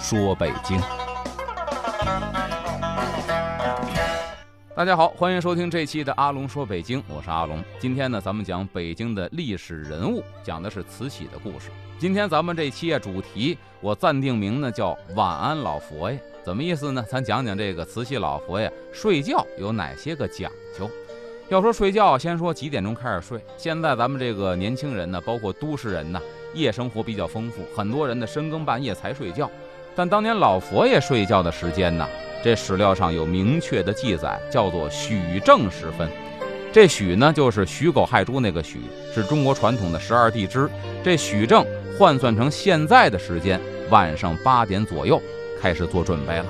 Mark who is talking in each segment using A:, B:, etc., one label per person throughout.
A: 说：“北京，大家好，欢迎收听这期的《阿龙说北京》，我是阿龙。今天呢，咱们讲北京的历史人物，讲的是慈禧的故事。今天咱们这期啊，主题我暂定名呢叫‘晚安老佛爷’，怎么意思呢？咱讲讲这个慈禧老佛爷睡觉有哪些个讲究。要说睡觉，先说几点钟开始睡。现在咱们这个年轻人呢，包括都市人呢。”夜生活比较丰富，很多人呢深更半夜才睡觉。但当年老佛爷睡觉的时间呢，这史料上有明确的记载，叫做戌正时分。这戌呢，就是戌狗亥猪那个戌，是中国传统的十二地支。这戌正换算成现在的时间，晚上八点左右开始做准备了。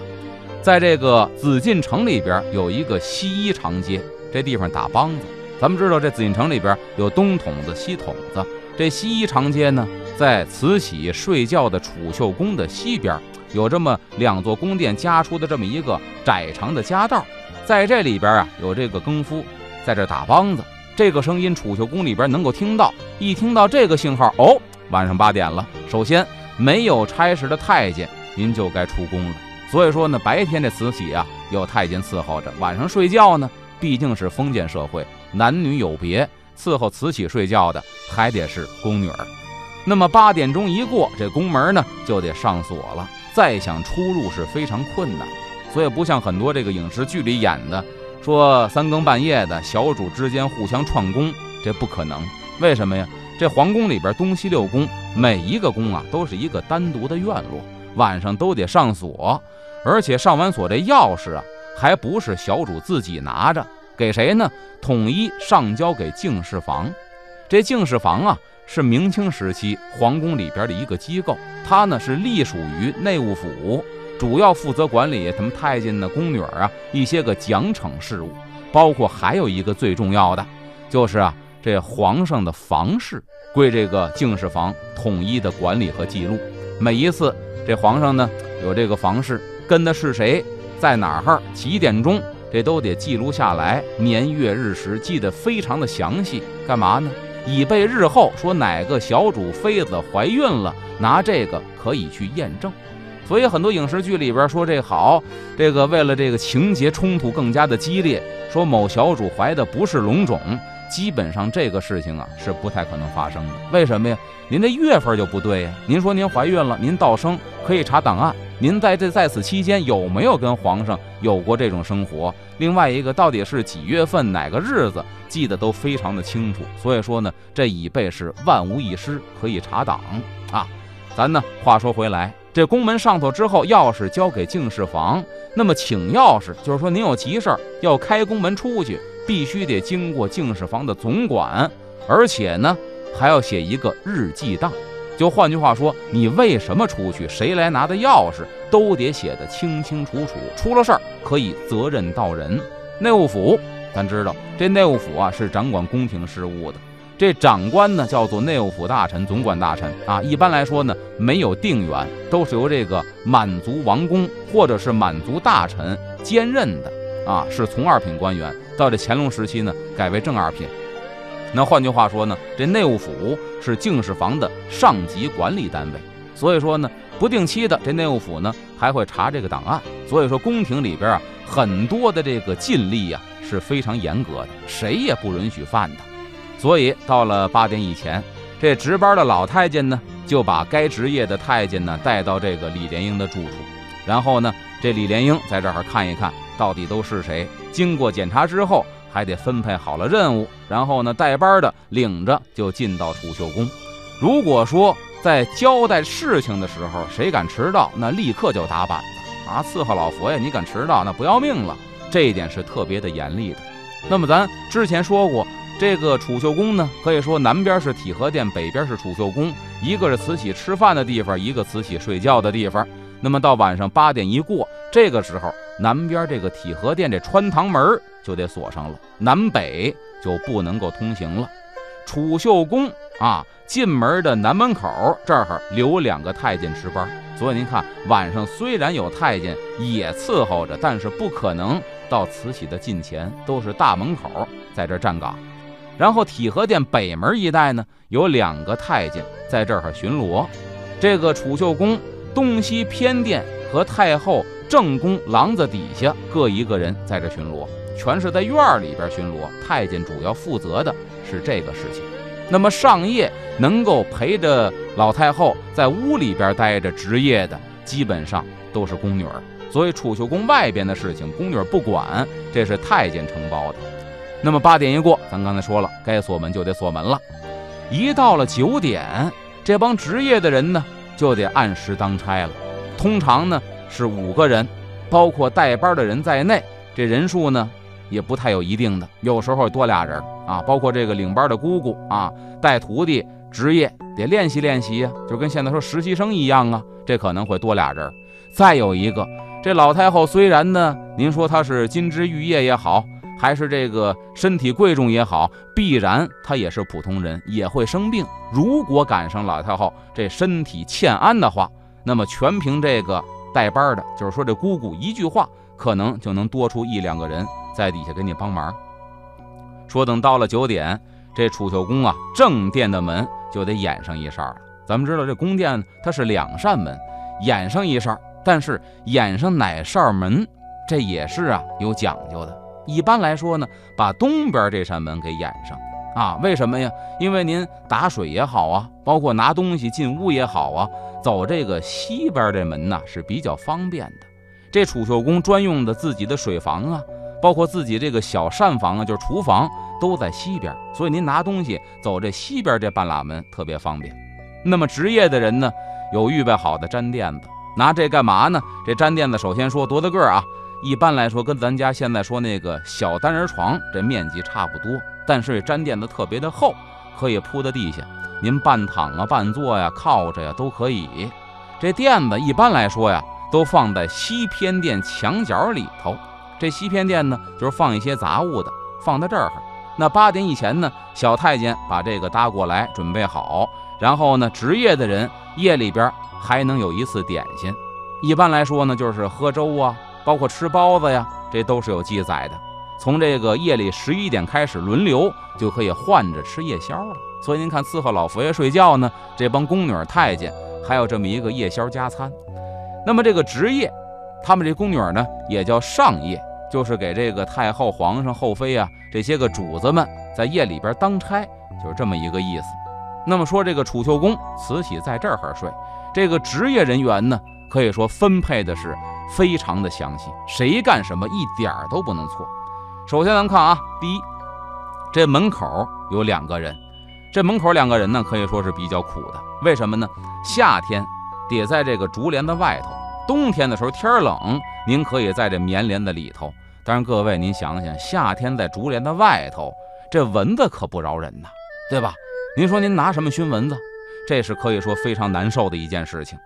A: 在这个紫禁城里边有一个西衣长街，这地方打梆子。咱们知道这紫禁城里边有东筒子、西筒子。这西长街呢，在慈禧睡觉的储秀宫的西边，有这么两座宫殿夹出的这么一个窄长的夹道，在这里边啊，有这个更夫在这打梆子，这个声音储秀宫里边能够听到，一听到这个信号，哦，晚上八点了。首先，没有差事的太监，您就该出宫了。所以说呢，白天这慈禧啊有太监伺候着，晚上睡觉呢，毕竟是封建社会，男女有别。伺候慈禧睡觉的还得是宫女儿，那么八点钟一过，这宫门呢就得上锁了，再想出入是非常困难。所以不像很多这个影视剧里演的，说三更半夜的小主之间互相串宫，这不可能。为什么呀？这皇宫里边东西六宫，每一个宫啊都是一个单独的院落，晚上都得上锁，而且上完锁这钥匙啊还不是小主自己拿着。给谁呢？统一上交给敬事房。这敬事房啊，是明清时期皇宫里边的一个机构，它呢是隶属于内务府，主要负责管理什么太监呢、宫女啊一些个奖惩事务，包括还有一个最重要的，就是啊这皇上的房事归这个敬事房统一的管理和记录。每一次这皇上呢有这个房事，跟的是谁，在哪儿，几点钟。这都得记录下来，年月日时记得非常的详细，干嘛呢？以备日后说哪个小主妃子怀孕了，拿这个可以去验证。所以很多影视剧里边说这好，这个为了这个情节冲突更加的激烈，说某小主怀的不是龙种，基本上这个事情啊是不太可能发生的。为什么呀？您这月份就不对呀。您说您怀孕了，您倒生可以查档案。您在这在此期间有没有跟皇上有过这种生活？另外一个到底是几月份哪个日子，记得都非常的清楚。所以说呢，这以备是万无一失，可以查档啊。咱呢话说回来，这宫门上头之后，钥匙交给敬事房。那么请钥匙，就是说您有急事儿要开宫门出去，必须得经过敬事房的总管，而且呢还要写一个日记档。就换句话说，你为什么出去，谁来拿的钥匙，都得写得清清楚楚。出了事儿可以责任到人。内务府，咱知道这内务府啊是掌管宫廷事务的，这长官呢叫做内务府大臣、总管大臣啊。一般来说呢，没有定员，都是由这个满族王公或者是满族大臣兼任的啊，是从二品官员。到这乾隆时期呢，改为正二品。那换句话说呢，这内务府是敬事房的上级管理单位，所以说呢，不定期的这内务府呢还会查这个档案。所以说宫廷里边啊，很多的这个禁令啊是非常严格的，谁也不允许犯的。所以到了八点以前，这值班的老太监呢就把该值夜的太监呢带到这个李莲英的住处，然后呢，这李莲英在这儿看一看到底都是谁。经过检查之后。还得分配好了任务，然后呢，带班的领着就进到储秀宫。如果说在交代事情的时候，谁敢迟到，那立刻就打板子啊！伺候老佛爷，你敢迟到，那不要命了。这一点是特别的严厉的。那么咱之前说过，这个储秀宫呢，可以说南边是体和殿，北边是储秀宫，一个是慈禧吃饭的地方，一个慈禧睡觉的地方。那么到晚上八点一过，这个时候南边这个体和殿这穿堂门就得锁上了，南北就不能够通行了。储秀宫啊，进门的南门口这儿留两个太监值班，所以您看晚上虽然有太监也伺候着，但是不可能到慈禧的近前，都是大门口在这站岗。然后体和殿北门一带呢，有两个太监在这儿巡逻。这个储秀宫东西偏殿和太后正宫廊子底下各一个人在这巡逻，全是在院里边巡逻。太监主要负责的是这个事情。那么上夜能够陪着老太后在屋里边待着值夜的，基本上都是宫女儿。所以储秀宫外边的事情，宫女儿不管，这是太监承包的。那么八点一过，咱刚才说了，该锁门就得锁门了。一到了九点。这帮值夜的人呢，就得按时当差了。通常呢是五个人，包括带班的人在内。这人数呢也不太有一定的，有时候多俩人啊。包括这个领班的姑姑啊，带徒弟职业得练习练习呀，就跟现在说实习生一样啊。这可能会多俩人。再有一个，这老太后虽然呢，您说她是金枝玉叶也好。还是这个身体贵重也好，必然她也是普通人，也会生病。如果赶上老太后这身体欠安的话，那么全凭这个带班的，就是说这姑姑一句话，可能就能多出一两个人在底下给你帮忙。说等到了九点，这储秀宫啊正殿的门就得掩上一扇了。咱们知道这宫殿它是两扇门，掩上一扇，但是掩上哪扇门，这也是啊有讲究的。一般来说呢，把东边这扇门给掩上啊？为什么呀？因为您打水也好啊，包括拿东西进屋也好啊，走这个西边这门呢是比较方便的。这储秀宫专用的自己的水房啊，包括自己这个小膳房啊，就是厨房都在西边，所以您拿东西走这西边这半拉门特别方便。那么职业的人呢，有预备好的毡垫子，拿这干嘛呢？这毡垫子首先说多大个儿啊？一般来说，跟咱家现在说那个小单人床这面积差不多，但是毡垫子特别的厚，可以铺在地下，您半躺啊、半坐呀、靠着呀都可以。这垫子一般来说呀，都放在西偏殿墙角里头。这西偏殿呢，就是放一些杂物的，放在这儿。那八点以前呢，小太监把这个搭过来，准备好，然后呢，值夜的人夜里边还能有一次点心。一般来说呢，就是喝粥啊。包括吃包子呀，这都是有记载的。从这个夜里十一点开始轮流，就可以换着吃夜宵了。所以您看，伺候老佛爷睡觉呢，这帮宫女太监还有这么一个夜宵加餐。那么这个值夜，他们这宫女呢也叫上夜，就是给这个太后、皇上、后妃啊这些个主子们在夜里边当差，就是这么一个意思。那么说这个储秀宫，慈禧在这儿睡，这个值夜人员呢，可以说分配的是。非常的详细，谁干什么一点都不能错。首先咱看啊，第一，这门口有两个人，这门口两个人呢，可以说是比较苦的。为什么呢？夏天得在这个竹帘的外头，冬天的时候天冷，您可以在这棉帘的里头。但是各位您想想，夏天在竹帘的外头，这蚊子可不饶人呐，对吧？您说您拿什么熏蚊子？这是可以说非常难受的一件事情。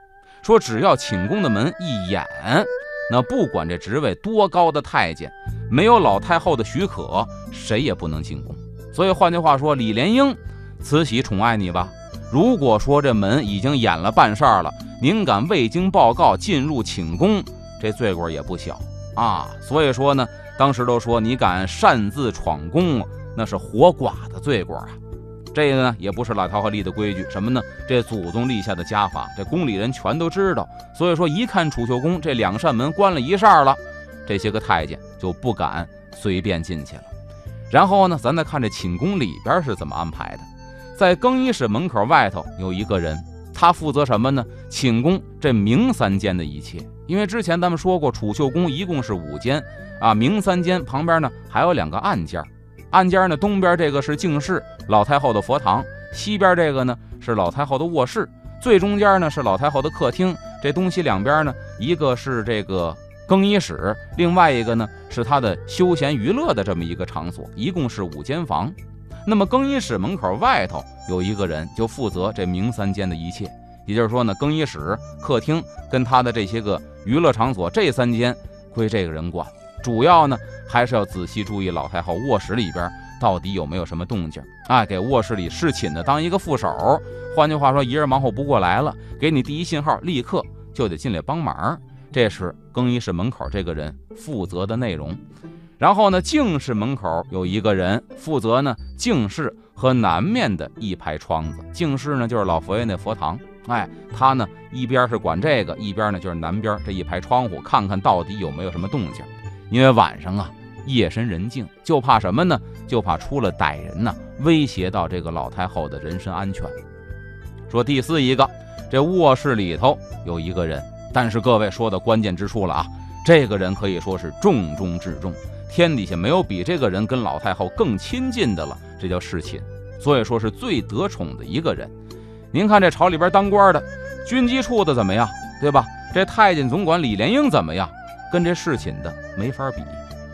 A: 说只要寝宫的门一掩，那不管这职位多高的太监，没有老太后的许可，谁也不能进宫。所以换句话说，李莲英，慈禧宠爱你吧。如果说这门已经掩了半扇了，您敢未经报告进入寝宫，这罪过也不小啊。所以说呢，当时都说你敢擅自闯宫，那是活剐的罪过啊。这个呢，也不是老太后立的规矩，什么呢？这祖宗立下的家法，这宫里人全都知道。所以说，一看储秀宫这两扇门关了一扇了，这些个太监就不敢随便进去了。然后呢，咱再看这寝宫里边是怎么安排的。在更衣室门口外头有一个人，他负责什么呢？寝宫这明三间的一切。因为之前咱们说过，储秀宫一共是五间啊，明三间旁边呢还有两个暗间。暗间呢，东边这个是净室，老太后的佛堂；西边这个呢是老太后的卧室；最中间呢是老太后的客厅。这东西两边呢，一个是这个更衣室，另外一个呢是她的休闲娱乐的这么一个场所，一共是五间房。那么更衣室门口外头有一个人，就负责这明三间的一切。也就是说呢，更衣室、客厅跟他的这些个娱乐场所这三间归这个人管。主要呢，还是要仔细注意老太后卧室里边到底有没有什么动静啊，给卧室里侍寝的当一个副手。换句话说，一人忙活不过来了，给你第一信号，立刻就得进来帮忙。这是更衣室门口这个人负责的内容。然后呢，净室门口有一个人负责呢，净室和南面的一排窗子。净室呢，就是老佛爷那佛堂。哎，他呢一边是管这个，一边呢就是南边这一排窗户，看看到底有没有什么动静。因为晚上啊，夜深人静，就怕什么呢？就怕出了歹人呢，威胁到这个老太后的人身安全。说第四一个，这卧室里头有一个人，但是各位说的关键之处了啊，这个人可以说是重中之重。天底下没有比这个人跟老太后更亲近的了，这叫侍寝，所以说是最得宠的一个人。您看这朝里边当官的，军机处的怎么样，对吧？这太监总管李莲英怎么样？跟这侍寝的没法比。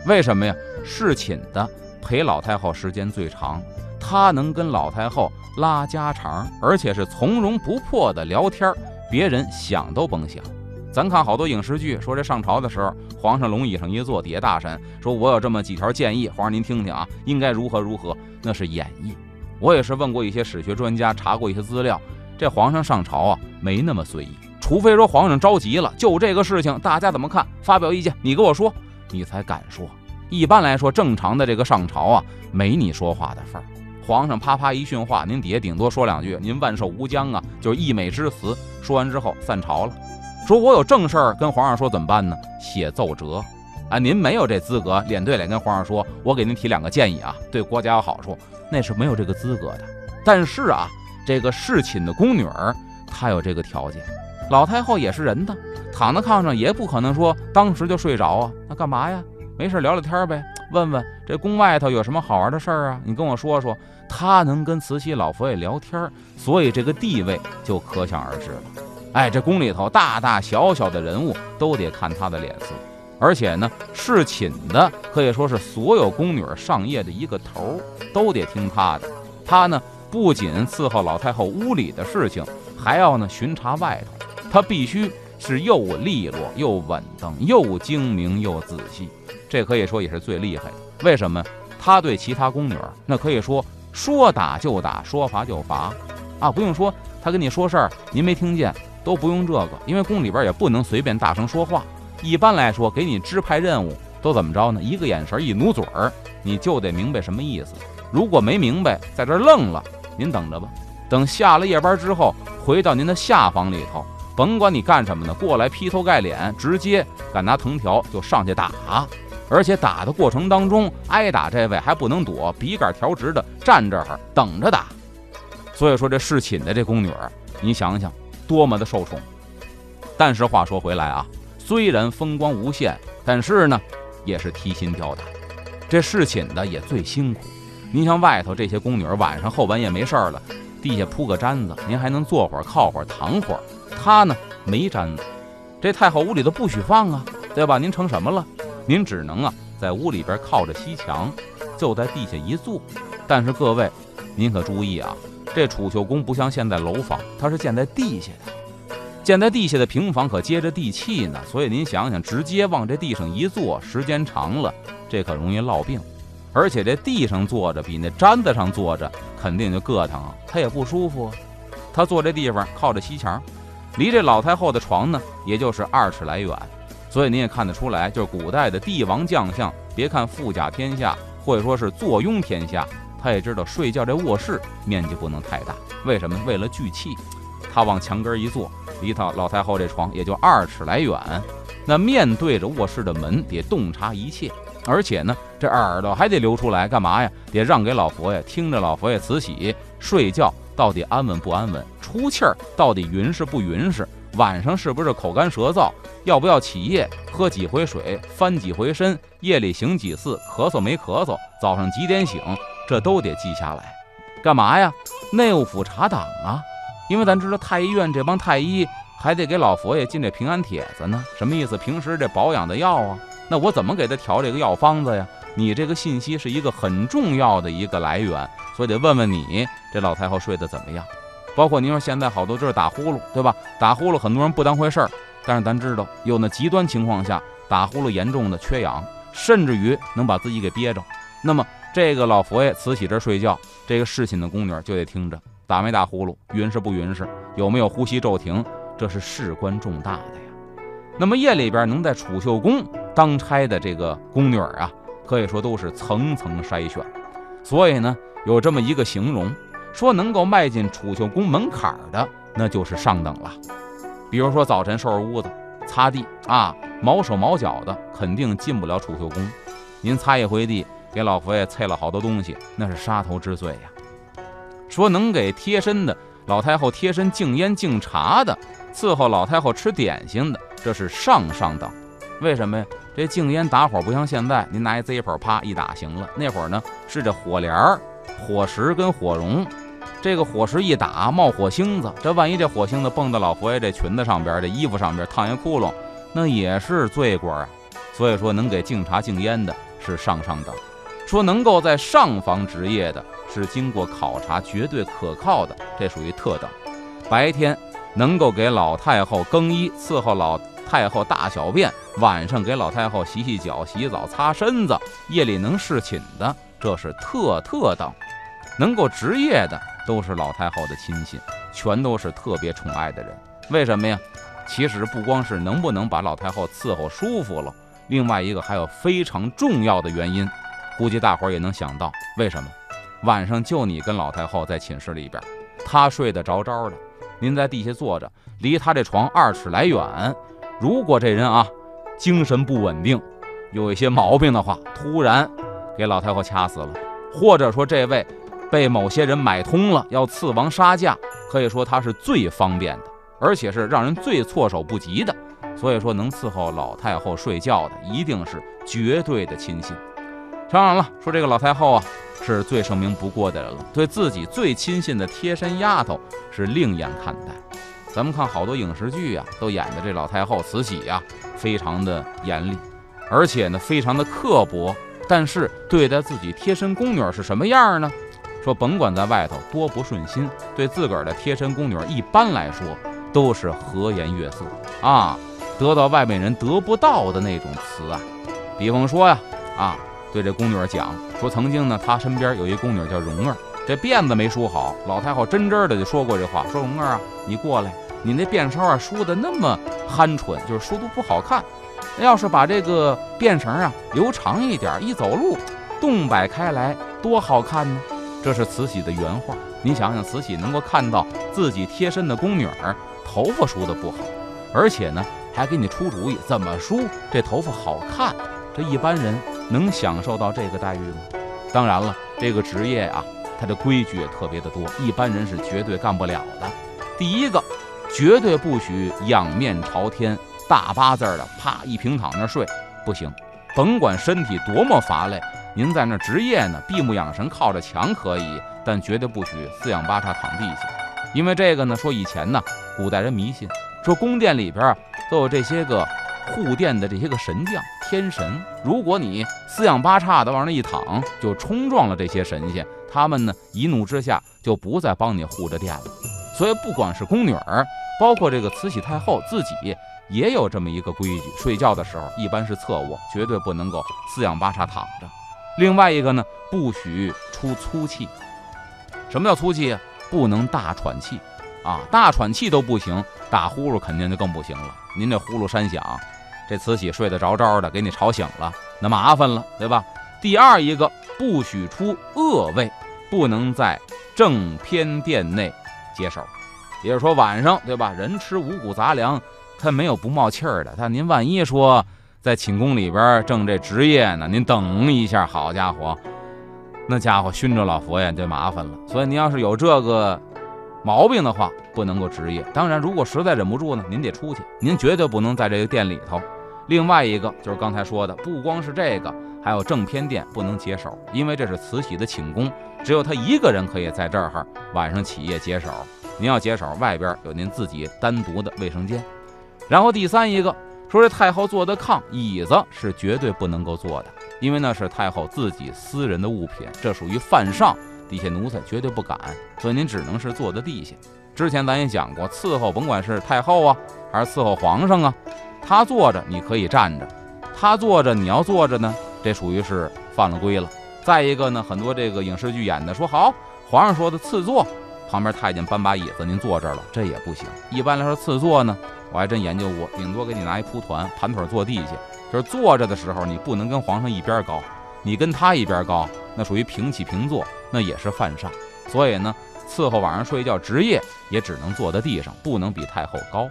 A: 为什么呀？侍寝的陪老太后时间最长，他能跟老太后拉家常，而且是从容不迫的聊天，别人想都甭想。咱看好多影视剧，说这上朝的时候，皇上龙椅上一坐，底下大臣说：“我有这么几条建议，皇上您听听啊，应该如何如何。”那是演绎。我也是问过一些史学专家，查过一些资料，这皇上上朝啊，没那么随意，除非说皇上着急了，就这个事情大家怎么看，发表意见，你跟我说，你才敢说。一般来说，正常的这个上朝啊，没你说话的份儿。皇上啪啪一训话，您底下顶多说两句，您万寿无疆啊，就是溢美之词。说完之后散朝了。说我有正事儿跟皇上说怎么办呢？写奏折，啊，您没有这资格脸对脸跟皇上说，我给您提两个建议啊，对国家有好处，那是没有这个资格的。但是啊，这个侍寝的宫女儿她有这个条件，老太后也是人呢，躺在炕上也不可能说当时就睡着啊，那干嘛呀？没事聊聊天呗，问问这宫外头有什么好玩的事儿啊？你跟我说说。她能跟慈禧老佛爷聊天，所以这个地位就可想而知了。哎，这宫里头大大小小的人物都得看她的脸色，而且呢，侍寝的可以说是所有宫女上夜的一个头，都得听她的。她呢，不仅伺候老太后屋里的事情，还要呢巡查外头。她必须是又利落又稳当，又精明又仔细。这可以说也是最厉害的。为什么？她对其他宫女那可以说说打就打，说罚就罚，啊，不用说，她跟你说事儿，您没听见。都不用这个，因为宫里边也不能随便大声说话。一般来说，给你支派任务都怎么着呢？一个眼神，一努嘴儿，你就得明白什么意思。如果没明白，在这愣了，您等着吧。等下了夜班之后，回到您的下房里头，甭管你干什么呢，过来劈头盖脸，直接敢拿藤条就上去打。而且打的过程当中，挨打这位还不能躲，笔杆调直的站这儿等着打。所以说，这侍寝的这宫女儿，你想想。多么的受宠，但是话说回来啊，虽然风光无限，但是呢，也是提心吊胆。这侍寝的也最辛苦。您像外头这些宫女，晚上后半夜没事儿了，地下铺个毡子，您还能坐会儿、靠会儿、躺会儿。她呢，没毡子，这太后屋里头不许放啊，对吧？您成什么了？您只能啊，在屋里边靠着西墙，就在地下一坐。但是各位，您可注意啊。这储秀宫不像现在楼房，它是建在地下的，建在地下的平房可接着地气呢。所以您想想，直接往这地上一坐，时间长了，这可容易落病。而且这地上坐着比那毡子上坐着肯定就硌疼，他也不舒服。他坐这地方靠着西墙，离这老太后的床呢，也就是二尺来远。所以您也看得出来，就是古代的帝王将相，别看富甲天下，或者说是坐拥天下。他也知道睡觉这卧室面积不能太大，为什么？为了聚气。他往墙根一坐，离他老太后这床也就二尺来远。那面对着卧室的门，得洞察一切，而且呢，这耳朵还得留出来，干嘛呀？得让给老佛爷听着，老佛爷慈禧睡觉到底安稳不安稳，出气儿到底匀是不匀是，晚上是不是口干舌燥，要不要起夜，喝几回水，翻几回身，夜里醒几次，咳嗽没咳嗽，早上几点醒。这都得记下来，干嘛呀？内务府查档啊！因为咱知道太医院这帮太医还得给老佛爷进这平安帖子呢。什么意思？平时这保养的药啊，那我怎么给他调这个药方子呀？你这个信息是一个很重要的一个来源，所以得问问你，这老太后睡得怎么样？包括您说现在好多就是打呼噜，对吧？打呼噜很多人不当回事儿，但是咱知道有那极端情况下打呼噜严重的缺氧，甚至于能把自己给憋着。那么这个老佛爷慈禧这睡觉，这个侍寝的宫女就得听着打没打呼噜，匀是不匀是，有没有呼吸骤停，这是事关重大的呀。那么夜里边能在储秀宫当差的这个宫女啊，可以说都是层层筛选，所以呢，有这么一个形容。说能够迈进储秀宫门槛的，那就是上等了。比如说早晨收拾屋子、擦地啊，毛手毛脚的，肯定进不了储秀宫。您擦一回地，给老佛爷啐了好多东西，那是杀头之罪呀。说能给贴身的老太后贴身敬烟敬茶的，伺候老太后吃点心的，这是上上等。为什么呀？这敬烟打火不像现在，您拿一 Zippo 啪一打行了。那会儿呢，是这火帘儿。火石跟火绒，这个火石一打冒火星子，这万一这火星子蹦到老佛爷这裙子上边、这衣服上边烫一窟窿，那也是罪过啊。所以说，能给敬茶敬烟的是上上等；说能够在上房值夜的，是经过考察绝对可靠的，这属于特等。白天能够给老太后更衣、伺候老太后大小便，晚上给老太后洗洗脚、洗澡、擦身子，夜里能侍寝的。这是特特等，能够值夜的都是老太后的亲信，全都是特别宠爱的人。为什么呀？其实不光是能不能把老太后伺候舒服了，另外一个还有非常重要的原因，估计大伙儿也能想到，为什么？晚上就你跟老太后在寝室里边，她睡得着着的，您在地下坐着，离她这床二尺来远。如果这人啊精神不稳定，有一些毛病的话，突然。给老太后掐死了，或者说这位被某些人买通了，要刺王杀驾，可以说他是最方便的，而且是让人最措手不及的。所以说，能伺候老太后睡觉的，一定是绝对的亲信。当然了，说这个老太后啊，是最盛名不过的人了，对自己最亲信的贴身丫头是另眼看待。咱们看好多影视剧啊，都演的这老太后慈禧呀，非常的严厉，而且呢，非常的刻薄。但是对待自己贴身宫女是什么样呢？说甭管在外头多不顺心，对自个儿的贴身宫女一般来说都是和颜悦色啊，得到外面人得不到的那种慈爱。比方说呀，啊，对这宫女儿讲说，曾经呢，她身边有一宫女叫蓉儿，这辫子没梳好，老太后真真的就说过这话，说蓉儿啊，你过来，你那辫梢啊梳的那么憨蠢，就是梳的不好看。那要是把这个辫绳啊留长一点，一走路动摆开来，多好看呢！这是慈禧的原话。你想想，慈禧能够看到自己贴身的宫女儿头发梳的不好，而且呢还给你出主意怎么梳这头发好看，这一般人能享受到这个待遇吗？当然了，这个职业啊，它的规矩也特别的多，一般人是绝对干不了的。第一个，绝对不许仰面朝天。大八字的，啪一平躺那睡不行，甭管身体多么乏累，您在那值夜呢，闭目养神，靠着墙可以，但绝对不许四仰八叉躺地下，因为这个呢，说以前呢，古代人迷信，说宫殿里边都有这些个护殿的这些个神将天神，如果你四仰八叉的往那一躺，就冲撞了这些神仙，他们呢一怒之下就不再帮你护着殿了。所以不管是宫女儿，包括这个慈禧太后自己。也有这么一个规矩，睡觉的时候一般是侧卧，绝对不能够四仰八叉躺着。另外一个呢，不许出粗气。什么叫粗气啊？不能大喘气啊，大喘气都不行，打呼噜肯定就更不行了。您这呼噜山响，这慈禧睡得着着的，给你吵醒了，那麻烦了，对吧？第二一个，不许出恶味，不能在正偏殿内解手，也就是说晚上，对吧？人吃五谷杂粮。他没有不冒气儿的，但您万一说在寝宫里边正这值夜呢，您等一下，好家伙，那家伙熏着老佛爷就麻烦了。所以您要是有这个毛病的话，不能够值夜。当然，如果实在忍不住呢，您得出去，您绝对不能在这个殿里头。另外一个就是刚才说的，不光是这个，还有正偏殿不能解手，因为这是慈禧的寝宫，只有她一个人可以在这儿晚上起夜解手。您要解手，外边有您自己单独的卫生间。然后第三一个说，这太后坐的炕椅子是绝对不能够坐的，因为那是太后自己私人的物品，这属于犯上，底下奴才绝对不敢，所以您只能是坐在地下。之前咱也讲过，伺候甭管是太后啊，还是伺候皇上啊，他坐着你可以站着，他坐着你要坐着呢，这属于是犯了规了。再一个呢，很多这个影视剧演的说好，皇上说的赐座，旁边太监搬把椅子，您坐这儿了，这也不行。一般来说，赐座呢，我还真研究过，顶多给你拿一蒲团，盘腿坐地下。就是坐着的时候，你不能跟皇上一边高，你跟他一边高，那属于平起平坐，那也是犯上。所以呢，伺候晚上睡觉值夜也只能坐在地上，不能比太后高。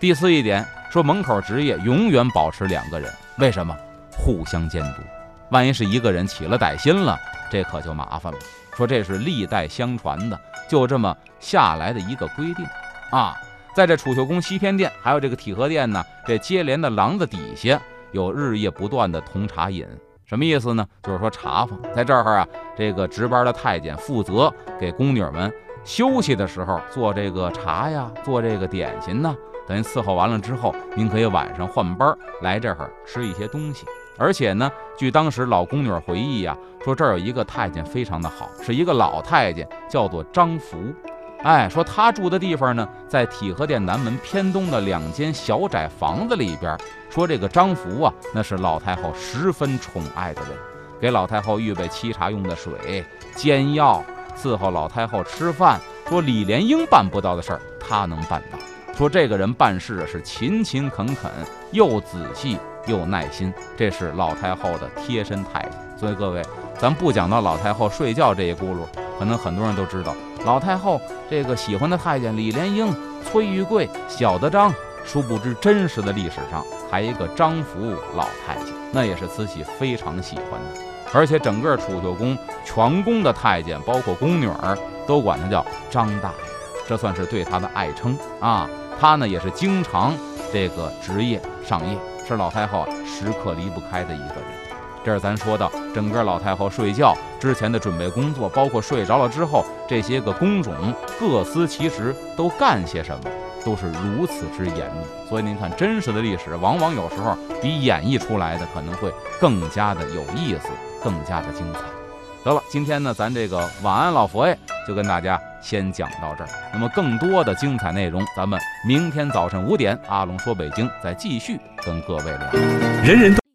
A: 第四一点说，门口值夜永远保持两个人，为什么？互相监督。万一是一个人起了歹心了，这可就麻烦了。说这是历代相传的，就这么下来的一个规定啊。在这储秀宫西偏殿，还有这个体和殿呢，这接连的廊子底下有日夜不断的铜茶饮，什么意思呢？就是说茶房在这儿啊，这个值班的太监负责给宫女们休息的时候做这个茶呀，做这个点心呢。等于伺候完了之后，您可以晚上换班来这儿吃一些东西。而且呢，据当时老宫女回忆呀，说这儿有一个太监非常的好，是一个老太监，叫做张福。哎，说他住的地方呢，在体和殿南门偏东的两间小窄房子里边。说这个张福啊，那是老太后十分宠爱的人，给老太后预备沏茶用的水、煎药，伺候老太后吃饭。说李莲英办不到的事儿，他能办到。说这个人办事是勤勤恳恳，又仔细。又耐心，这是老太后的贴身太监。所以各位，咱不讲到老太后睡觉这一轱辘，可能很多人都知道，老太后这个喜欢的太监李莲英、崔玉贵、小德张，殊不知真实的历史上还一个张福老太监，那也是慈禧非常喜欢的。而且整个储秀宫全宫的太监，包括宫女儿，都管他叫张大爷，这算是对他的爱称啊。他呢也是经常这个值夜上夜。是老太后啊，时刻离不开的一个人。这是咱说到整个老太后睡觉之前的准备工作，包括睡着了之后这些个工种各司其职都干些什么，都是如此之严密。所以您看，真实的历史往往有时候比演绎出来的可能会更加的有意思，更加的精彩。得了，今天呢，咱这个晚安老佛爷就跟大家先讲到这儿。那么更多的精彩内容，咱们明天早晨五点，阿龙说北京再继续跟各位聊。人人都。